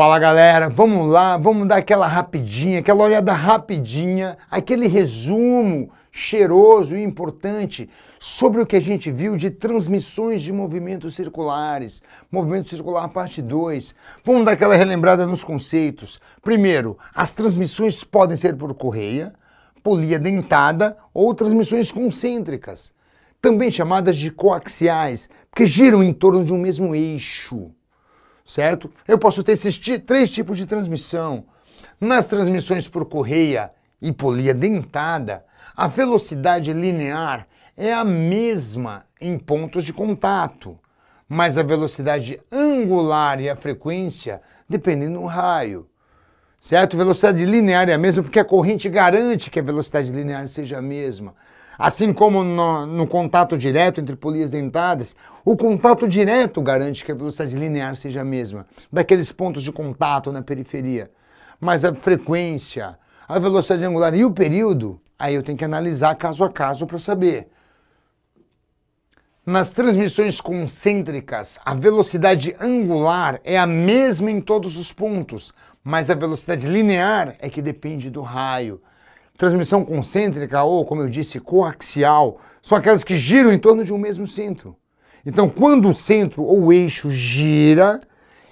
Fala galera, vamos lá, vamos dar aquela rapidinha, aquela olhada rapidinha, aquele resumo cheiroso e importante sobre o que a gente viu de transmissões de movimentos circulares. Movimento circular parte 2. Vamos dar aquela relembrada nos conceitos. Primeiro, as transmissões podem ser por correia, polia dentada ou transmissões concêntricas, também chamadas de coaxiais, porque giram em torno de um mesmo eixo certo? Eu posso ter esses três tipos de transmissão. Nas transmissões por correia e polia dentada, a velocidade linear é a mesma em pontos de contato, mas a velocidade angular e a frequência dependem do raio. Certo? Velocidade linear é a mesma porque a corrente garante que a velocidade linear seja a mesma. Assim como no, no, contato direto entre polias dentadas, o contato direto garante que a velocidade linear seja a mesma, daqueles pontos de contato na periferia. Mas a frequência, a velocidade angular e o período, aí eu tenho que analisar caso a caso para saber. Nas transmissões concêntricas, a velocidade angular é a mesma em todos os pontos, mas a velocidade linear é que depende do raio. Transmissão concêntrica ou, como eu disse, coaxial, são aquelas que giram em torno de um mesmo centro. Então, quando o centro ou o eixo gira,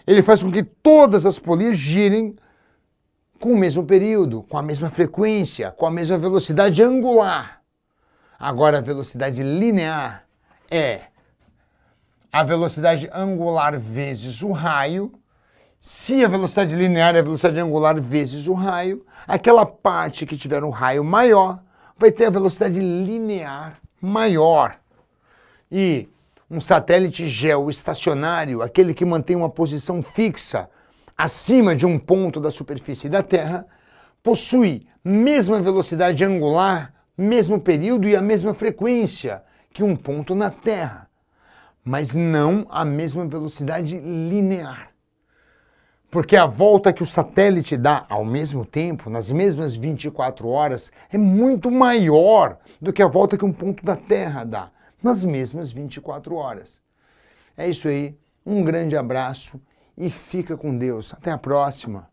ele faz com que todas as polias girem com o mesmo período, com a mesma frequência, com a mesma velocidade angular. Agora, a velocidade linear é a velocidade angular vezes o raio se a velocidade linear é a velocidade angular vezes o raio, aquela parte que tiver um raio maior vai ter a velocidade linear maior. E um satélite geoestacionário, aquele que mantém uma posição fixa acima de um ponto da superfície da Terra, possui mesma velocidade angular, mesmo período e a mesma frequência que um ponto na Terra, mas não a mesma velocidade linear. Porque a volta que o satélite dá ao mesmo tempo, nas mesmas 24 horas, é muito maior do que a volta que um ponto da Terra dá nas mesmas 24 horas. É isso aí. Um grande abraço e fica com Deus. Até a próxima.